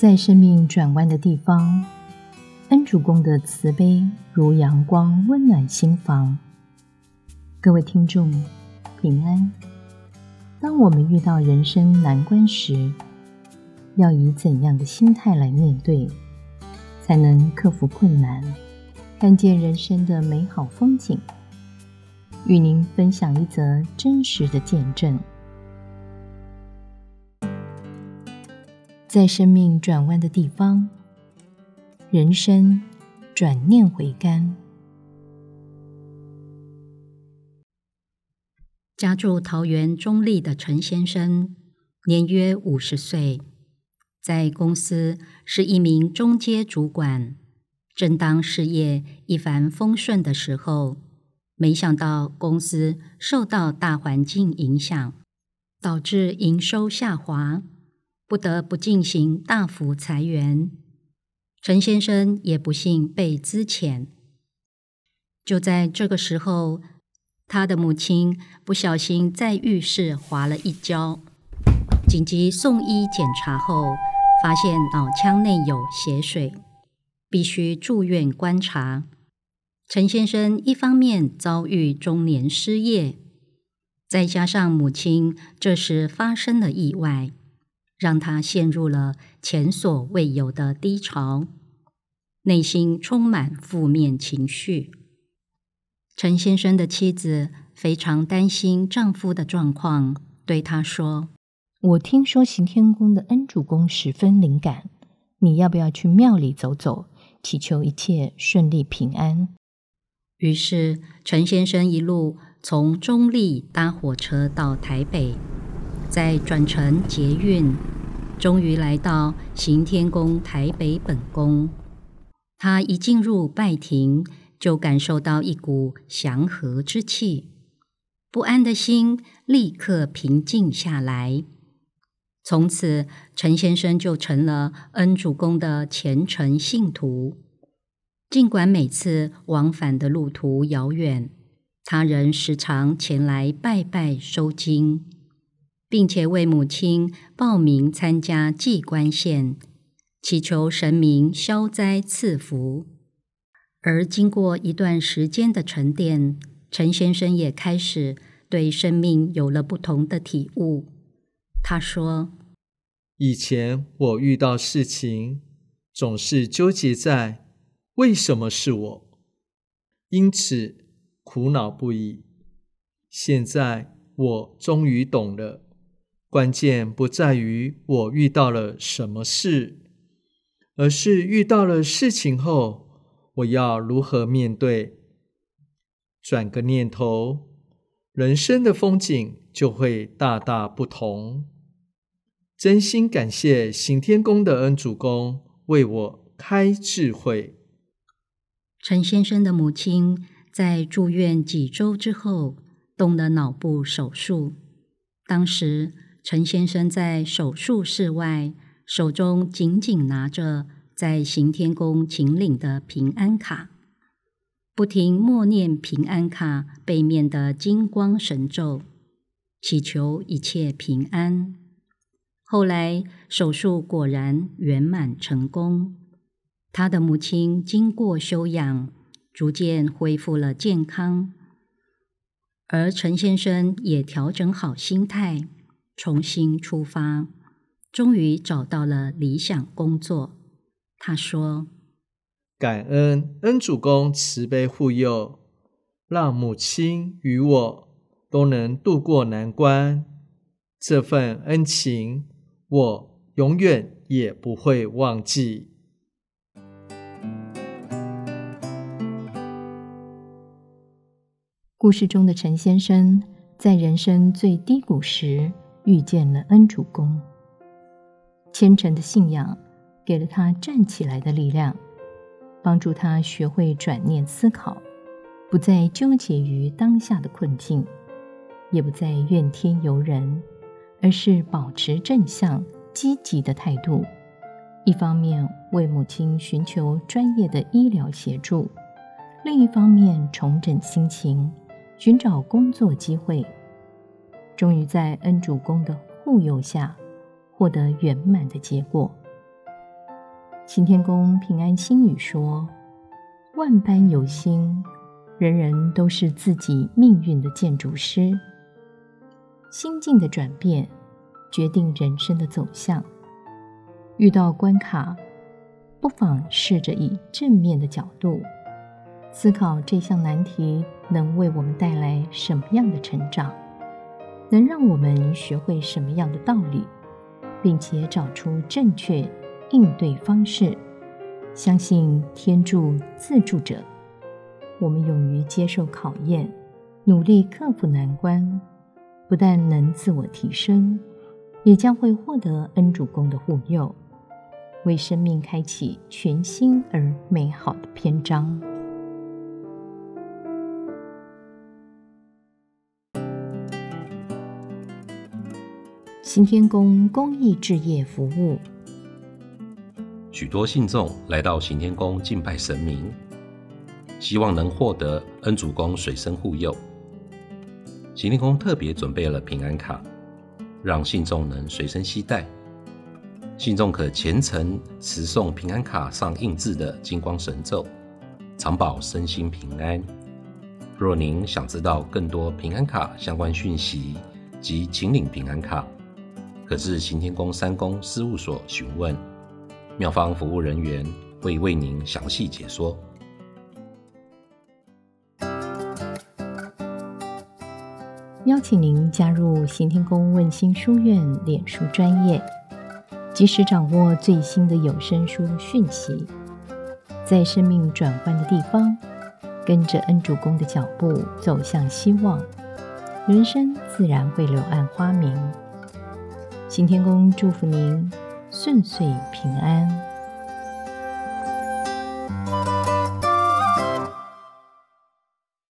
在生命转弯的地方，恩主公的慈悲如阳光，温暖心房。各位听众，平安。当我们遇到人生难关时，要以怎样的心态来面对，才能克服困难，看见人生的美好风景？与您分享一则真实的见证。在生命转弯的地方，人生转念回甘。家住桃园中立的陈先生，年约五十岁，在公司是一名中阶主管。正当事业一帆风顺的时候，没想到公司受到大环境影响，导致营收下滑。不得不进行大幅裁员，陈先生也不幸被资遣。就在这个时候，他的母亲不小心在浴室滑了一跤，紧急送医检查后，发现脑腔内有血水，必须住院观察。陈先生一方面遭遇中年失业，再加上母亲这时发生了意外。让他陷入了前所未有的低潮，内心充满负面情绪。陈先生的妻子非常担心丈夫的状况，对他说：“我听说行天宫的恩主公十分灵感，你要不要去庙里走走，祈求一切顺利平安？”于是，陈先生一路从中立搭火车到台北。再转乘捷运，终于来到行天宫台北本宫。他一进入拜亭，就感受到一股祥和之气，不安的心立刻平静下来。从此，陈先生就成了恩主公的虔诚信徒。尽管每次往返的路途遥远，他仍时常前来拜拜收经。并且为母亲报名参加祭官献，祈求神明消灾赐福。而经过一段时间的沉淀，陈先生也开始对生命有了不同的体悟。他说：“以前我遇到事情，总是纠结在为什么是我，因此苦恼不已。现在我终于懂了。”关键不在于我遇到了什么事，而是遇到了事情后，我要如何面对。转个念头，人生的风景就会大大不同。真心感谢行天宫的恩主公为我开智慧。陈先生的母亲在住院几周之后，动了脑部手术，当时。陈先生在手术室外，手中紧紧拿着在行天宫请领的平安卡，不停默念平安卡背面的金光神咒，祈求一切平安。后来手术果然圆满成功，他的母亲经过休养，逐渐恢复了健康，而陈先生也调整好心态。重新出发，终于找到了理想工作。他说：“感恩恩主公慈悲护佑，让母亲与我都能度过难关。这份恩情，我永远也不会忘记。”故事中的陈先生，在人生最低谷时。遇见了恩主公，虔诚的信仰给了他站起来的力量，帮助他学会转念思考，不再纠结于当下的困境，也不再怨天尤人，而是保持正向积极的态度。一方面为母亲寻求专业的医疗协助，另一方面重整心情，寻找工作机会。终于在恩主公的护佑下，获得圆满的结果。行天宫平安心语说：“万般有心，人人都是自己命运的建筑师。心境的转变，决定人生的走向。遇到关卡，不妨试着以正面的角度思考这项难题能为我们带来什么样的成长，能让我们学会什么样的道理，并且找出正确。”应对方式，相信天助自助者。我们勇于接受考验，努力克服难关，不但能自我提升，也将会获得恩主公的护佑，为生命开启全新而美好的篇章。新天宫公益置业服务。许多信众来到行天宫敬拜神明，希望能获得恩主公随身护佑。行天宫特别准备了平安卡，让信众能随身携带。信众可虔诚持诵平安卡上印制的金光神咒，常保身心平安。若您想知道更多平安卡相关讯息及请领平安卡，可至行天宫三公事务所询问。妙方服务人员会为您详细解说。邀请您加入行天宫问心书院脸书专业，及时掌握最新的有声书讯息。在生命转换的地方，跟着恩主公的脚步走向希望，人生自然会柳暗花明。行天宫祝福您。顺遂平安。